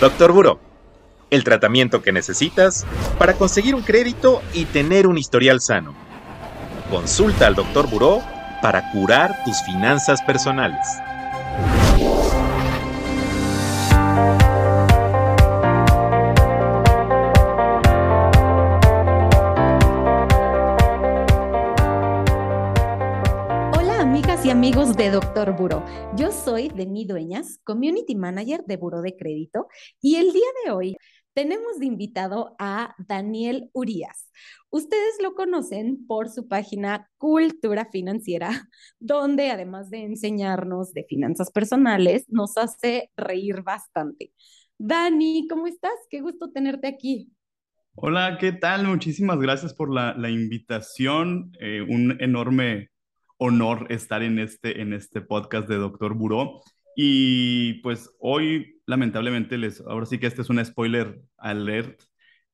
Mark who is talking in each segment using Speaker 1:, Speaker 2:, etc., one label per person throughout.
Speaker 1: Doctor Buró, el tratamiento que necesitas para conseguir un crédito y tener un historial sano. Consulta al Doctor Buró para curar tus finanzas personales.
Speaker 2: Amigos de Doctor Buró. Yo soy Demi Dueñas, Community Manager de Buró de Crédito, y el día de hoy tenemos de invitado a Daniel Urias. Ustedes lo conocen por su página Cultura Financiera, donde además de enseñarnos de finanzas personales, nos hace reír bastante. Dani, ¿cómo estás? Qué gusto tenerte aquí.
Speaker 3: Hola, ¿qué tal? Muchísimas gracias por la, invitación. Eh, un enorme honor estar en este, en este podcast de Doctor Buró. Y pues hoy, lamentablemente, les, ahora sí que este es un spoiler alert,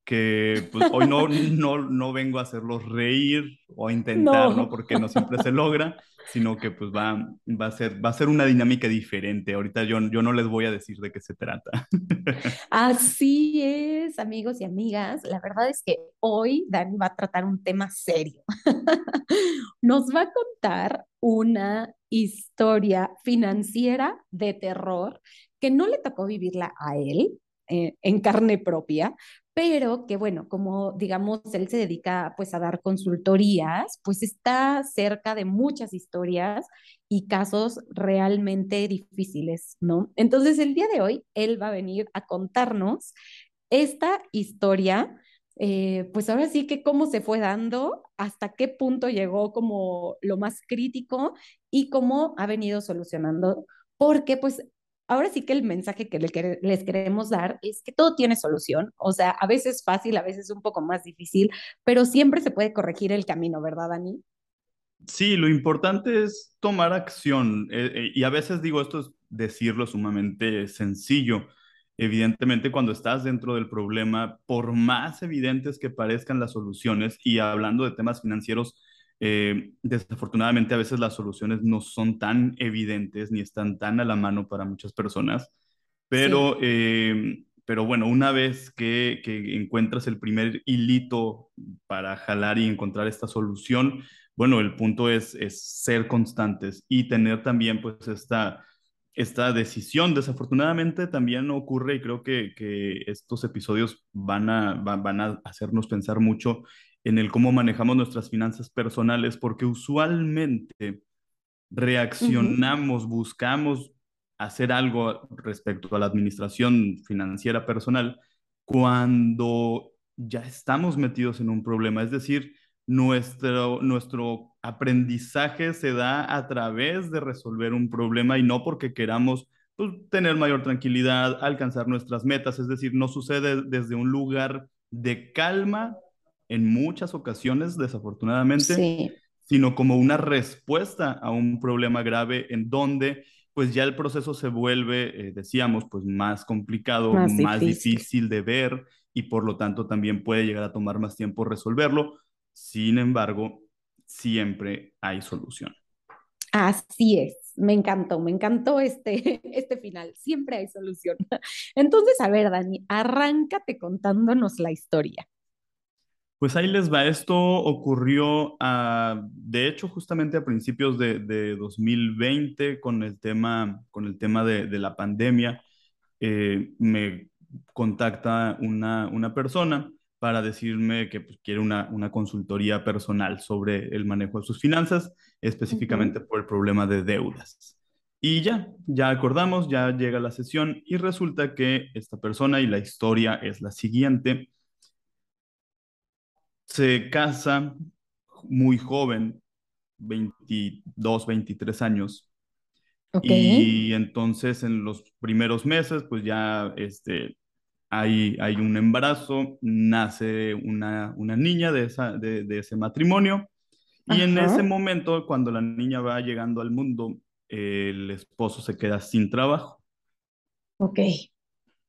Speaker 3: que pues, hoy no, no, no vengo a hacerlos reír o a intentar, no. Porque no siempre se logra, sino que pues va, va, a, ser, va a ser una dinámica diferente. Ahorita yo, yo no les voy a decir de qué se trata.
Speaker 2: Así es, amigos y amigas. La verdad es que hoy Dani va a tratar un tema serio. Nos va a contar una historia financiera de terror que no le tocó vivirla a él, eh, en carne propia, pero que bueno, como digamos, él se dedica pues a dar consultorías, pues está cerca de muchas historias y casos realmente difíciles, ¿no? Entonces el día de hoy, él va a venir a contarnos esta historia, eh, pues ahora sí que cómo se fue dando, hasta qué punto llegó como lo más crítico y cómo ha venido solucionando, porque pues ahora sí que el mensaje que les queremos dar es que todo tiene solución, o sea, a veces fácil, a veces un poco más difícil, pero siempre se puede corregir el camino, ¿verdad, Dani?
Speaker 3: Sí, lo importante es tomar acción eh, eh, y a veces digo esto es decirlo sumamente sencillo. Evidentemente, cuando estás dentro del problema, por más evidentes que parezcan las soluciones, y hablando de temas financieros, eh, desafortunadamente a veces las soluciones no son tan evidentes ni están tan a la mano para muchas personas, pero, eh, pero bueno, una vez que, que, encuentras el primer hilito para jalar y encontrar esta solución, bueno, el punto es, es ser constantes y tener también pues esta, esta decisión. Desafortunadamente también ocurre y creo que, que estos episodios van a, van a hacernos pensar mucho en el cómo manejamos nuestras finanzas personales, porque usualmente reaccionamos, buscamos hacer algo respecto a la administración financiera personal cuando ya estamos metidos en un problema. Es decir, nuestro, nuestro aprendizaje se da a través de resolver un problema y no porque queramos pues, tener mayor tranquilidad, alcanzar nuestras metas. Es decir, no sucede desde un lugar de calma en muchas ocasiones, desafortunadamente, sino como una respuesta a un problema grave en donde pues ya el proceso se vuelve, eh, decíamos, pues más complicado, más, difícil. de ver y por lo tanto también puede llegar a tomar más tiempo resolverlo. Sin embargo, siempre hay solución.
Speaker 2: Así es, me encantó, me encantó este, este final, siempre hay solución. Entonces, a ver, Dani, arráncate contándonos la historia.
Speaker 3: Pues ahí les va. Esto ocurrió, de hecho, justamente a principios de, 2020 con el tema, con el tema de, la pandemia. Eh, me contacta una, una, persona para decirme que pues, quiere una, una, consultoría personal sobre el manejo de sus finanzas, específicamente por el problema de deudas. Y ya, ya acordamos, ya llega la sesión y resulta que esta persona y la historia es la siguiente se casa muy joven, 22, 23 años. Y entonces en los primeros meses, pues ya este, hay, hay un embarazo, nace una, una niña de, esa, de, ese matrimonio. Y en ese momento, cuando la niña va llegando al mundo, el esposo se queda sin trabajo.
Speaker 2: Ok.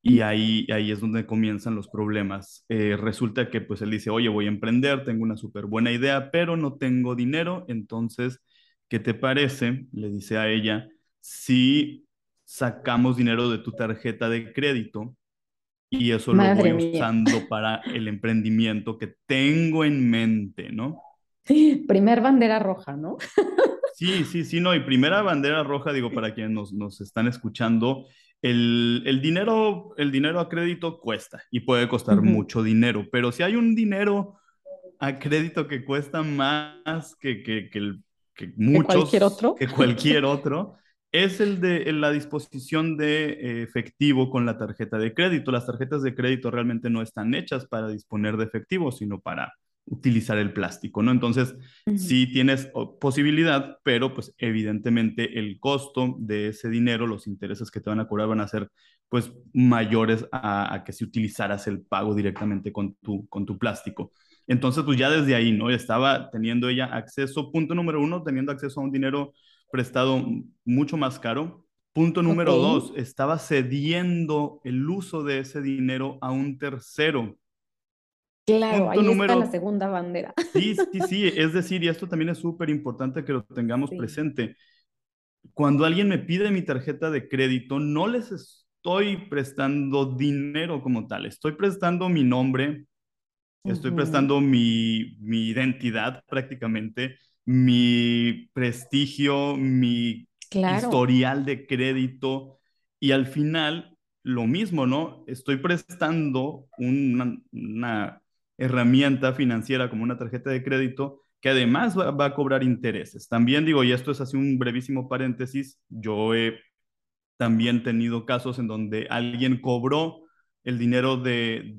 Speaker 3: Y ahí, ahí es donde comienzan los problemas. Eh, resulta que pues él dice, oye, voy a emprender, tengo una súper buena idea, pero no tengo dinero. Entonces, ¿qué te parece? Le dice a ella, si sacamos dinero de tu tarjeta de crédito y eso lo voy usando para el emprendimiento que tengo en mente, ¿no?
Speaker 2: Primer bandera roja, ¿no?
Speaker 3: Sí, sí, sí, no, y primera bandera roja, digo, para quienes nos, nos están escuchando, el, el, dinero, el dinero a crédito cuesta y puede costar mucho dinero, pero si hay un dinero a crédito que cuesta más que, que, que, el, que muchos,
Speaker 2: cualquier otro,
Speaker 3: que cualquier otro es el de la disposición de efectivo con la tarjeta de crédito. Las tarjetas de crédito realmente no están hechas para disponer de efectivo, sino para utilizar el plástico, ¿no? Entonces, sí tienes posibilidad, pero pues evidentemente el costo de ese dinero, los intereses que te van a cobrar van a ser pues mayores a, que si utilizaras el pago directamente con tu, con tu plástico. Entonces, pues ya desde ahí, ¿no? Estaba teniendo ella acceso, punto número uno, teniendo acceso a un dinero prestado mucho más caro. Punto número dos, estaba cediendo el uso de ese dinero a un tercero
Speaker 2: Claro, ahí está la segunda bandera.
Speaker 3: Sí, sí, sí, es decir, y esto también es súper importante que lo tengamos presente. Cuando alguien me pide mi tarjeta de crédito, no les estoy prestando dinero como tal, estoy prestando mi nombre, estoy prestando mi, mi identidad prácticamente, mi prestigio, mi historial de crédito, y al final lo mismo, ¿no? Estoy prestando una, una herramienta financiera como una tarjeta de crédito que además va, a cobrar intereses. También digo, y esto es así un brevísimo paréntesis, yo he también tenido casos en donde alguien cobró el dinero de,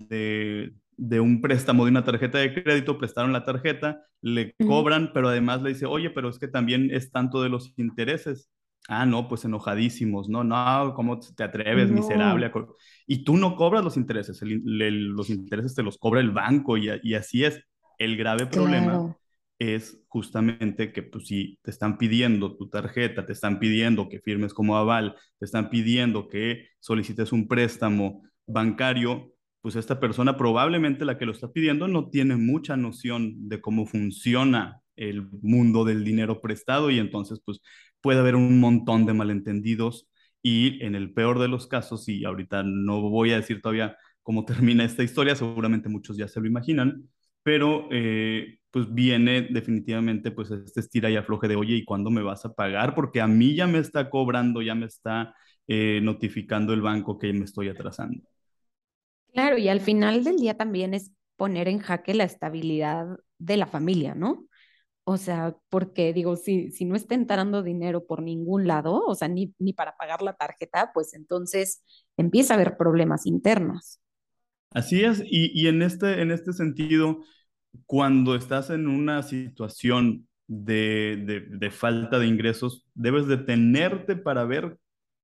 Speaker 3: de, un préstamo de una tarjeta de crédito, prestaron la tarjeta, le cobran, pero además le dice, oye, pero es que también es tanto de los intereses. Ah, no, pues enojadísimos, no, no, ¿cómo te atreves, miserable? Y tú no cobras los intereses, los intereses te los cobra el banco y, y así es. El grave problema es justamente que pues si te están pidiendo tu tarjeta, te están pidiendo que firmes como aval, te están pidiendo que solicites un préstamo bancario, pues esta persona probablemente la que lo está pidiendo no tiene mucha noción de cómo funciona el mundo del dinero prestado y entonces pues puede haber un montón de malentendidos y en el peor de los casos, y ahorita no voy a decir todavía cómo termina esta historia, seguramente muchos ya se lo imaginan, pero eh, pues viene definitivamente pues este estira y afloje de, oye, ¿y cuándo me vas a pagar? Porque a mí ya me está cobrando, ya me está eh, notificando el banco que me estoy atrasando.
Speaker 2: Claro, y al final del día también es poner en jaque la estabilidad de la familia, ¿no? O sea, porque digo, si, si no está entrando dinero por ningún lado, o sea, ni, ni para pagar la tarjeta, pues entonces empieza a haber problemas internos.
Speaker 3: Así es, y, y en, este, en este sentido, cuando estás en una situación de, de, de, falta de ingresos, debes detenerte para ver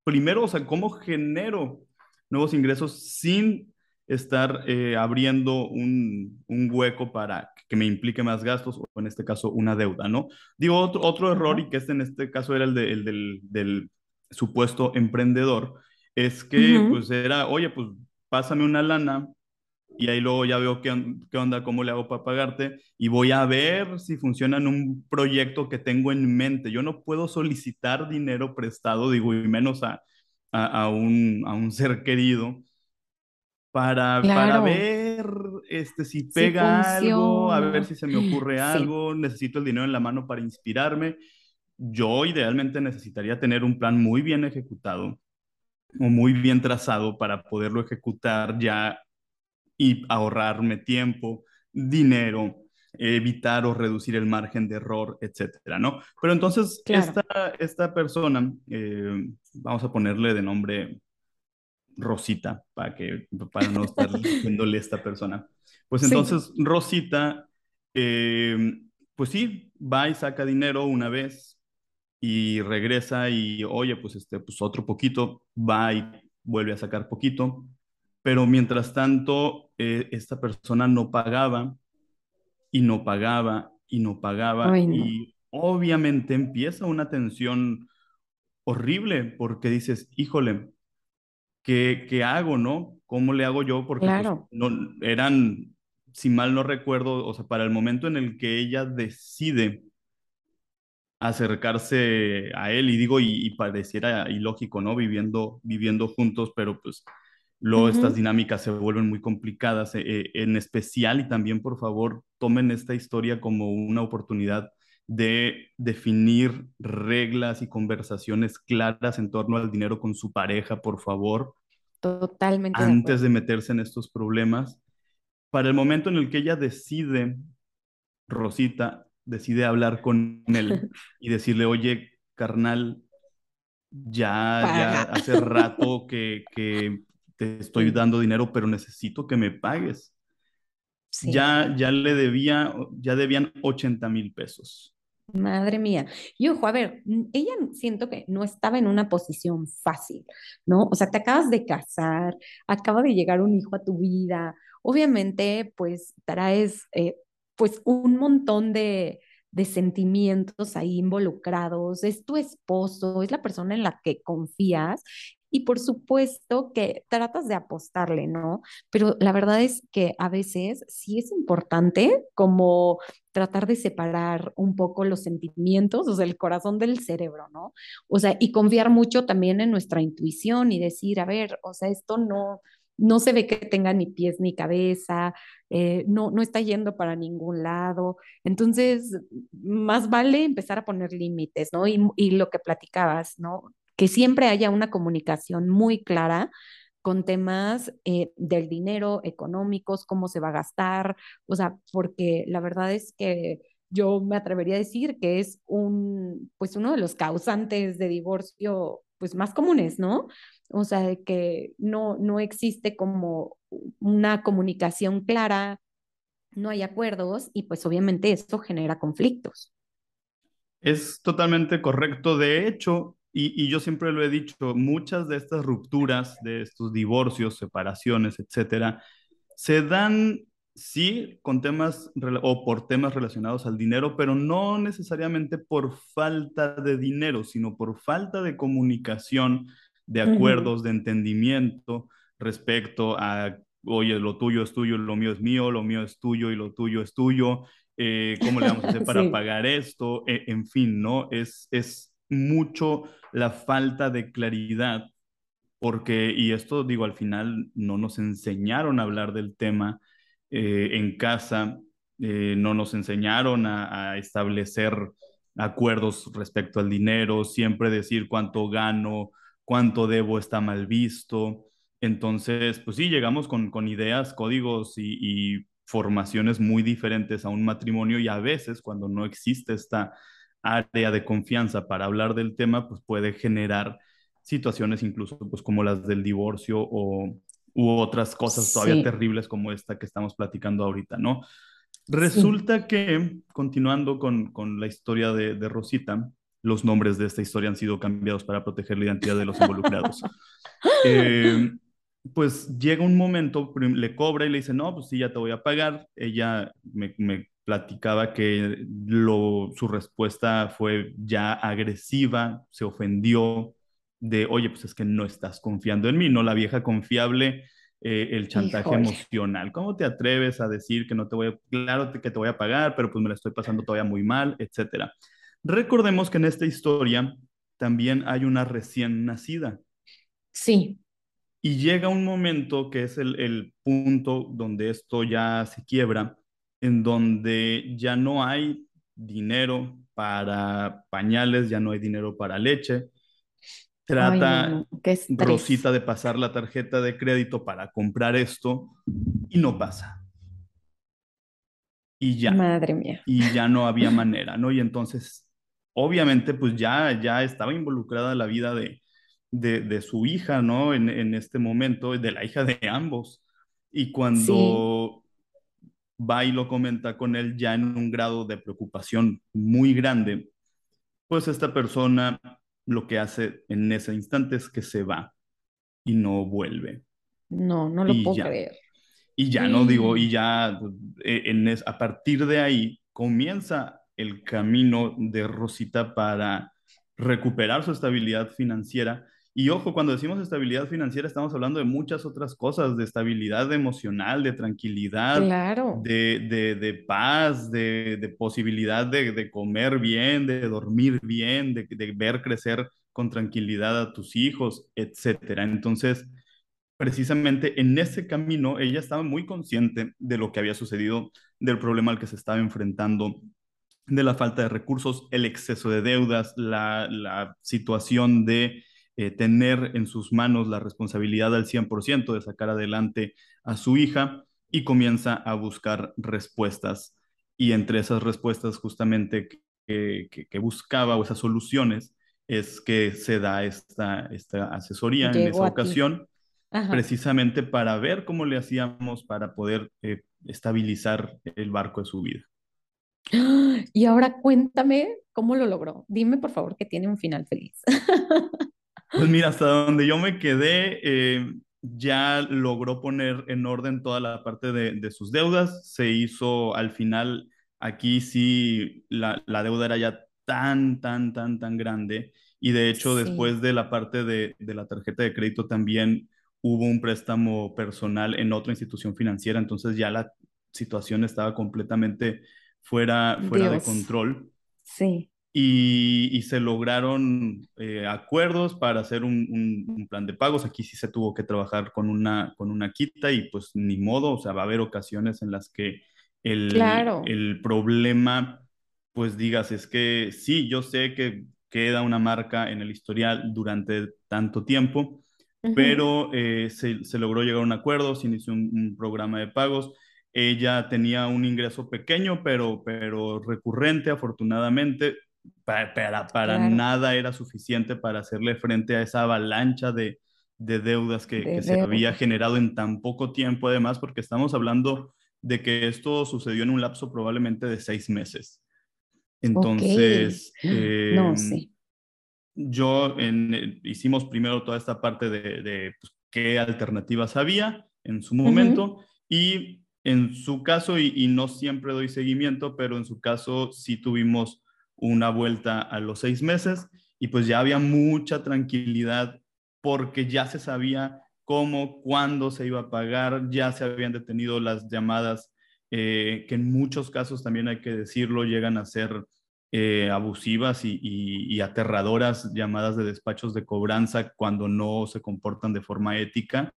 Speaker 3: primero, o sea, cómo genero nuevos ingresos sin estar eh, abriendo un, un, hueco para que me implique más gastos o en este caso una deuda, ¿no? Digo, otro, otro error y que este en este caso era el, de, el del, del, supuesto emprendedor, es que pues era, oye, pues pásame una lana y ahí luego ya veo qué, qué, onda, cómo le hago para pagarte y voy a ver si funciona en un proyecto que tengo en mente. Yo no puedo solicitar dinero prestado, digo, y menos a, a, a un, a un ser querido para, para ver este, si pega algo, a ver si se me ocurre algo, necesito el dinero en la mano para inspirarme. Yo idealmente necesitaría tener un plan muy bien ejecutado o muy bien trazado para poderlo ejecutar ya y ahorrarme tiempo, dinero, evitar o reducir el margen de error, etcétera, ¿no? Pero entonces, esta, esta persona, eh, vamos a ponerle de nombre Rosita, para, que, para no estar diciéndole a esta persona. Pues entonces Rosita, eh, pues sí, va y saca dinero una vez y regresa y, oye, pues, este, pues otro poquito, va y vuelve a sacar poquito, pero mientras tanto, eh, esta persona no pagaba y no pagaba y no pagaba y obviamente empieza una tensión horrible porque dices, híjole, ¿qué, hago, no? ¿Cómo le hago yo? Porque pues, no, eran, si mal no recuerdo, o sea, para el momento en el que ella decide acercarse a él, y digo, y, pareciera ilógico, ¿no? Viviendo, viviendo juntos, pero pues Luego estas dinámicas se vuelven muy complicadas, eh, en especial y también por favor tomen esta historia como una oportunidad de definir reglas y conversaciones claras en torno al dinero con su pareja, por favor.
Speaker 2: Totalmente.
Speaker 3: Antes de, meterse en estos problemas. Para el momento en el que ella decide, Rosita, decide hablar con él y decirle, oye, carnal, ya, ya hace rato que, que te estoy dando dinero, pero necesito que me pagues. Ya, ya le debía, ya debían 80 mil pesos.
Speaker 2: Madre mía. Y ojo, a ver, ella siento que no estaba en una posición fácil, ¿no? O sea, te acabas de casar, acaba de llegar un hijo a tu vida. Obviamente, pues traes eh, pues un montón de, de sentimientos ahí involucrados. Es tu esposo, es la persona en la que confías y por supuesto que tratas de apostarle, ¿no? Pero la verdad es que a veces sí es importante como tratar de separar un poco los sentimientos, o sea, el corazón del cerebro, ¿no? O sea, y confiar mucho también en nuestra intuición y decir, a ver, o sea, esto no, no se ve que tenga ni pies ni cabeza, eh, no, no está yendo para ningún lado. Entonces, más vale empezar a poner límites, ¿no? Y, y lo que platicabas, ¿no? que siempre haya una comunicación muy clara con temas eh, del dinero, económicos, cómo se va a gastar, o sea, porque la verdad es que yo me atrevería a decir que es un, pues uno de los causantes de divorcio, pues más comunes, ¿no? O sea, que no, no existe como una comunicación clara, no hay acuerdos y pues obviamente esto genera conflictos.
Speaker 3: Es totalmente correcto. De hecho, y, yo siempre lo he dicho, muchas de estas rupturas, de estos divorcios, separaciones, etcétera, se dan, sí, con temas o por temas relacionados al dinero, pero no necesariamente por falta de dinero, sino por falta de comunicación, de acuerdos, de entendimiento respecto a, oye, lo tuyo es tuyo, lo mío es mío, lo mío es tuyo y lo tuyo es tuyo. Eh, ¿Cómo le vamos a hacer para pagar esto? E, en fin, ¿no? Es, es mucho la falta de claridad, porque, y esto digo, al final no nos enseñaron a hablar del tema eh, en casa, eh, no nos enseñaron a, establecer acuerdos respecto al dinero, siempre decir cuánto gano, cuánto debo está mal visto. Entonces, pues sí, llegamos con, con ideas, códigos y, y formaciones muy diferentes a un matrimonio y a veces cuando no existe esta área de confianza para hablar del tema, pues puede generar situaciones incluso pues como las del divorcio o u otras cosas todavía terribles como esta que estamos platicando ahorita, ¿no? Resulta que, continuando con, con la historia de, de, Rosita, los nombres de esta historia han sido cambiados para proteger la identidad de los involucrados. Eh, pues llega un momento, le cobra y le dice, no, pues sí, ya te voy a pagar. Ella me, me platicaba que lo, su respuesta fue ya agresiva, se ofendió de, oye, pues es que no estás confiando en mí, ¿no? La vieja confiable, eh, el chantaje emocional. ¿Cómo te atreves a decir que no te voy a, claro que te voy a pagar, pero pues me la estoy pasando todavía muy mal, etcétera? Recordemos que en esta historia también hay una recién nacida.
Speaker 2: Sí.
Speaker 3: Y llega un momento que es el, el punto donde esto ya se quiebra, en donde ya no hay dinero para pañales, ya no hay dinero para leche. Trata Rosita de pasar la tarjeta de crédito para comprar esto y no pasa. Y ya.
Speaker 2: Madre mía.
Speaker 3: Y ya no había manera, ¿no? Y entonces, obviamente, pues ya, ya estaba involucrada la vida de, de, su hija, ¿no? En, en, este momento, de la hija de ambos. Y cuando va y lo comenta con él ya en un grado de preocupación muy grande, pues esta persona lo que hace en ese instante es que se va y no vuelve.
Speaker 2: No, no lo puedo creer.
Speaker 3: Y ya, no digo, y ya pues, e, en a partir de ahí comienza el camino de Rosita para recuperar su estabilidad financiera y ojo, cuando decimos estabilidad financiera estamos hablando de muchas otras cosas, de estabilidad emocional, de tranquilidad, de, de, paz, de, de posibilidad de, comer bien, de dormir bien, de, ver crecer con tranquilidad a tus hijos, etcétera. Entonces, precisamente en ese camino ella estaba muy consciente de lo que había sucedido, del problema al que se estaba enfrentando, de la falta de recursos, el exceso de deudas, la, situación de eh, tener en sus manos la responsabilidad al 100% de sacar adelante a su hija y comienza a buscar respuestas. Y entre esas respuestas justamente que, que buscaba o esas soluciones es que se da esta, esta asesoría en esa ocasión, precisamente para ver cómo le hacíamos para poder eh, estabilizar el barco de su vida.
Speaker 2: Y ahora cuéntame cómo lo logró. Dime, por favor, que tiene un final feliz.
Speaker 3: Pues mira, hasta donde yo me quedé, eh, ya logró poner en orden toda la parte de, de, sus deudas. Se hizo al final, aquí sí, la, la deuda era ya tan, tan, tan, tan grande. Y de hecho, después de la parte de, de, la tarjeta de crédito también hubo un préstamo personal en otra institución financiera, entonces ya la situación estaba completamente fuera, fuera de control.
Speaker 2: Sí.
Speaker 3: Y, y se lograron eh, acuerdos para hacer un, un, plan de pagos. Aquí sí se tuvo que trabajar con una, con una quita y pues ni modo, o sea, va a haber ocasiones en las que el, claro. el problema pues digas, es que sí, yo sé que queda una marca en el historial durante tanto tiempo, pero eh, se, se, logró llegar a un acuerdo, se inició un, programa de pagos. Ella tenía un ingreso pequeño, pero, pero recurrente, afortunadamente. Para, para, nada era suficiente para hacerle frente a esa avalancha de, de deudas que, que se había generado en tan poco tiempo, además, porque estamos hablando de que esto sucedió en un lapso probablemente de seis meses. Entonces,
Speaker 2: no, em, sí.
Speaker 3: yo en, eh, hicimos primero toda esta parte de, de pues, qué alternativas había en su momento y en su caso, y, y, no siempre doy seguimiento, pero en su caso sí tuvimos una vuelta a los seis meses y pues ya había mucha tranquilidad porque ya se sabía cómo, cuándo se iba a pagar, ya se habían detenido las llamadas eh, que en muchos casos también hay que decirlo, llegan a ser eh, abusivas y, aterradoras llamadas de despachos de cobranza cuando no se comportan de forma ética.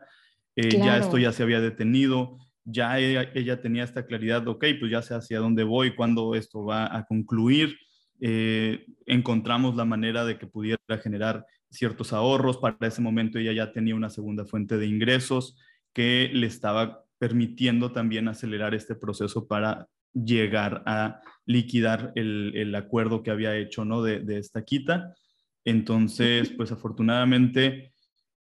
Speaker 3: Eh, ya esto ya se había detenido, ya ella, tenía esta claridad, ok, pues ya sé hacia dónde voy, cuándo esto va a concluir. Encontramos la manera de que pudiera generar ciertos ahorros. Para ese momento ella ya tenía una segunda fuente de ingresos que le estaba permitiendo también acelerar este proceso para llegar a liquidar el, el acuerdo que había hecho ¿no? de, de, esta quita. Entonces, pues afortunadamente,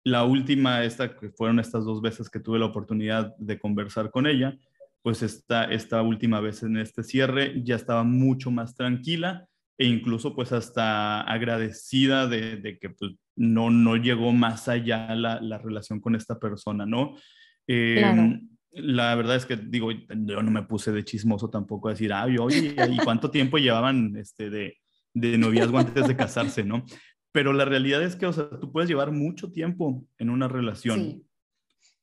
Speaker 3: la última, esta que fueron estas dos veces que tuve la oportunidad de conversar con ella, pues esta, esta última vez en este cierre ya estaba mucho más tranquila e incluso pues hasta agradecida de, de que pues, no, no llegó más allá la, la relación con esta persona, ¿no? Eh, claro la verdad es que digo, yo no me puse de chismoso tampoco a decir, ay, oye, ¿y cuánto tiempo llevaban este, de, de noviazgo antes de casarse, no? Pero la realidad es que, o sea, tú puedes llevar mucho tiempo en una relación.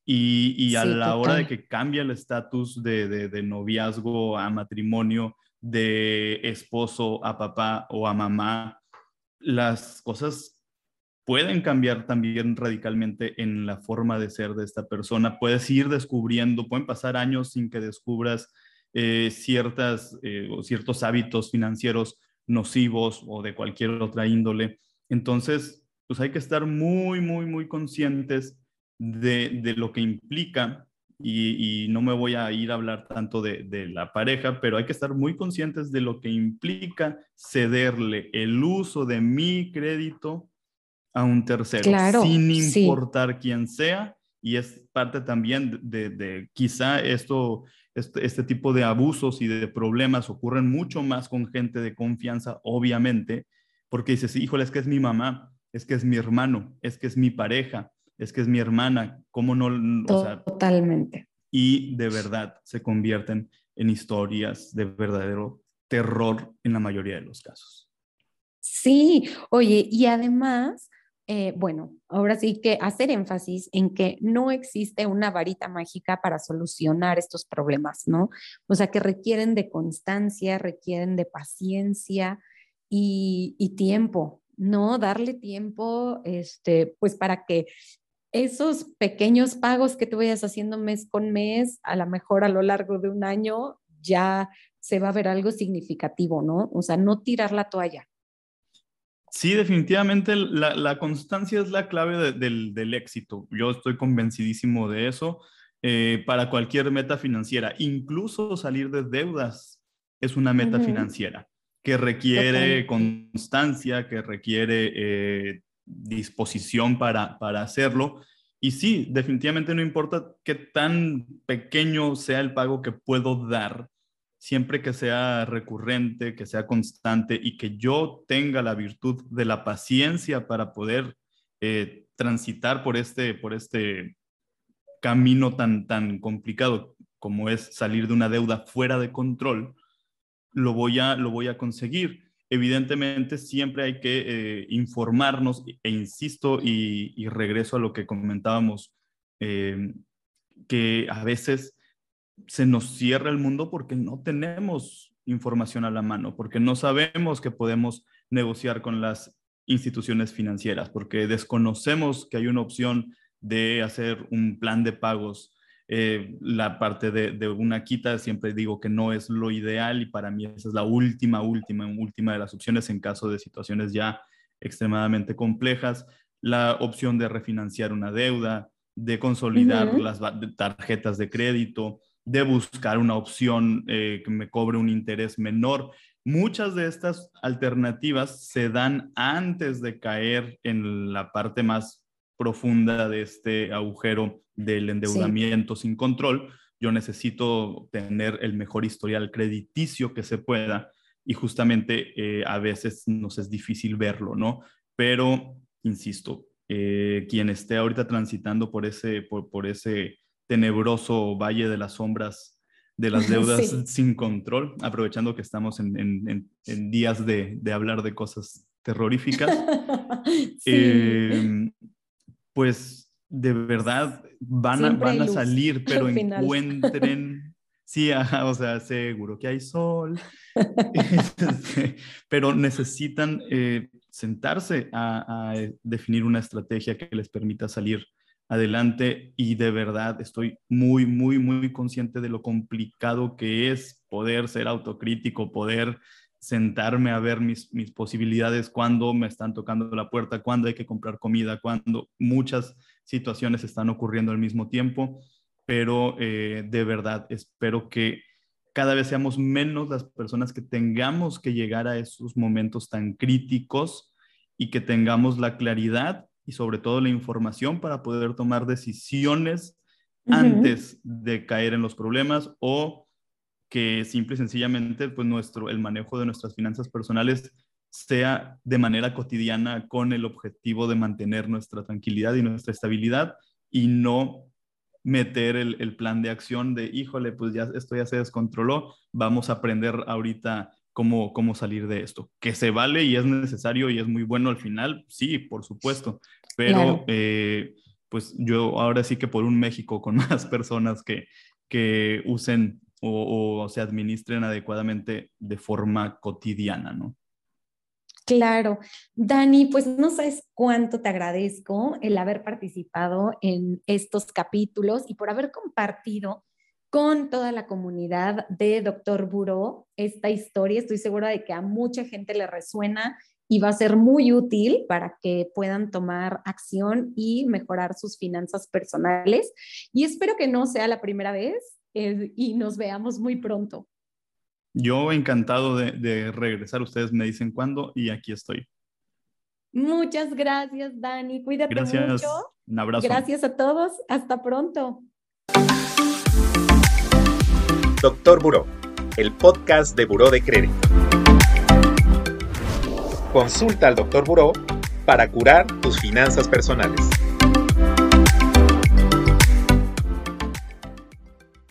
Speaker 3: Y, y, a la hora de que cambia el estatus de, de, de, noviazgo a matrimonio, de esposo a papá o a mamá, las cosas pueden cambiar también radicalmente en la forma de ser de esta persona. Puedes ir descubriendo, pueden pasar años sin que descubras eh, ciertas, eh, o ciertos hábitos financieros nocivos o de cualquier otra índole. Entonces, pues hay que estar muy, muy, muy conscientes de, de lo que implica y, y, no me voy a ir a hablar tanto de, de, la pareja, pero hay que estar muy conscientes de lo que implica cederle el uso de mi crédito a un tercero, sin importar quién sea. Y es parte también de, de quizá esto, este, este, tipo de abusos y de problemas ocurren mucho más con gente de confianza, obviamente, porque dices, híjole, es que es mi mamá, es que es mi hermano, es que es mi pareja, es que es mi hermana, ¿cómo no?
Speaker 2: Totalmente.
Speaker 3: y de verdad se convierten en historias de verdadero terror en la mayoría de los casos.
Speaker 2: Sí, oye, y además eh, bueno, ahora sí que hacer énfasis en que no existe una varita mágica para solucionar estos problemas, ¿no? O sea, que requieren de constancia, requieren de paciencia y, tiempo, ¿no? Darle tiempo, este, pues para que esos pequeños pagos que te vayas haciendo mes con mes, a lo mejor a lo largo de un año ya se va a ver algo significativo, ¿no? O sea, no tirar la toalla.
Speaker 3: Sí, definitivamente la, constancia es la clave del, éxito. Yo estoy convencidísimo de eso. Eh, para cualquier meta financiera, incluso salir de deudas es una meta financiera que requiere constancia, que requiere eh, disposición para, para hacerlo. Y sí, definitivamente no importa qué tan pequeño sea el pago que puedo dar, siempre que sea recurrente, que sea constante y que yo tenga la virtud de la paciencia para poder eh, transitar por este, por este camino tan, tan complicado como es salir de una deuda fuera de control, lo voy a, lo voy a conseguir. Evidentemente siempre hay que eh, informarnos e insisto y, regreso a lo que comentábamos, eh, que a veces se nos cierra el mundo porque no tenemos información a la mano, porque no sabemos que podemos negociar con las instituciones financieras, porque desconocemos que hay una opción de hacer un plan de pagos. Eh, la parte de, una quita, siempre digo que no es lo ideal y para mí esa es la última, última, última de las opciones en caso de situaciones ya extremadamente complejas. La opción de refinanciar una deuda, de consolidar las tarjetas de crédito, de buscar una opción eh, que me cobre un interés menor. Muchas de estas alternativas se dan antes de caer en la parte más profunda de este agujero del endeudamiento sin control. Yo necesito tener el mejor historial crediticio que se pueda y justamente eh, a veces nos es difícil verlo, ¿no? Pero, insisto, eh, quien esté ahorita transitando por ese, por ese tenebroso valle de las sombras de las deudas sin control, aprovechando que estamos en, días de, hablar de cosas terroríficas. Em, pues de verdad van, a, van a, salir, pero encuentren, sí, o sea, seguro que hay sol, pero necesitan eh, sentarse a, a, definir una estrategia que les permita salir adelante y de verdad estoy muy, muy, muy consciente de lo complicado que es poder ser autocrítico, poder sentarme a ver mis, mis posibilidades cuando me están tocando la puerta, cuando hay que comprar comida, cuando muchas situaciones están ocurriendo al mismo tiempo, pero eh, de verdad espero que cada vez seamos menos las personas que tengamos que llegar a esos momentos tan críticos y que tengamos la claridad y sobre todo la información para poder tomar decisiones antes de caer en los problemas o que simple y sencillamente pues nuestro el manejo de nuestras finanzas personales sea de manera cotidiana con el objetivo de mantener nuestra tranquilidad y nuestra estabilidad y no meter el, el, plan de acción de, híjole, pues ya esto ya se descontroló, vamos a aprender ahorita cómo, cómo salir de esto. Que se vale y es necesario y es muy bueno al final, sí, por supuesto, pero eh, pues yo ahora sí que por un México con más personas que, que usen o, o, se administren adecuadamente de forma cotidiana, ¿no?
Speaker 2: Claro, Dani, pues no sabes cuánto te agradezco el haber participado en estos capítulos y por haber compartido con toda la comunidad de Doctor Buró esta historia. Estoy segura de que a mucha gente le resuena y va a ser muy útil para que puedan tomar acción y mejorar sus finanzas personales. Y espero que no sea la primera vez eh, y nos veamos muy pronto.
Speaker 3: Yo encantado de, regresar. Ustedes me dicen cuándo y aquí estoy.
Speaker 2: Muchas gracias, Dani. Cuídate
Speaker 3: gracias.
Speaker 2: mucho.
Speaker 3: Un abrazo.
Speaker 2: Gracias a todos. Hasta pronto.
Speaker 1: Doctor Buró, el podcast de Buró de Crédito. Consulta al Doctor Buró para curar tus finanzas personales.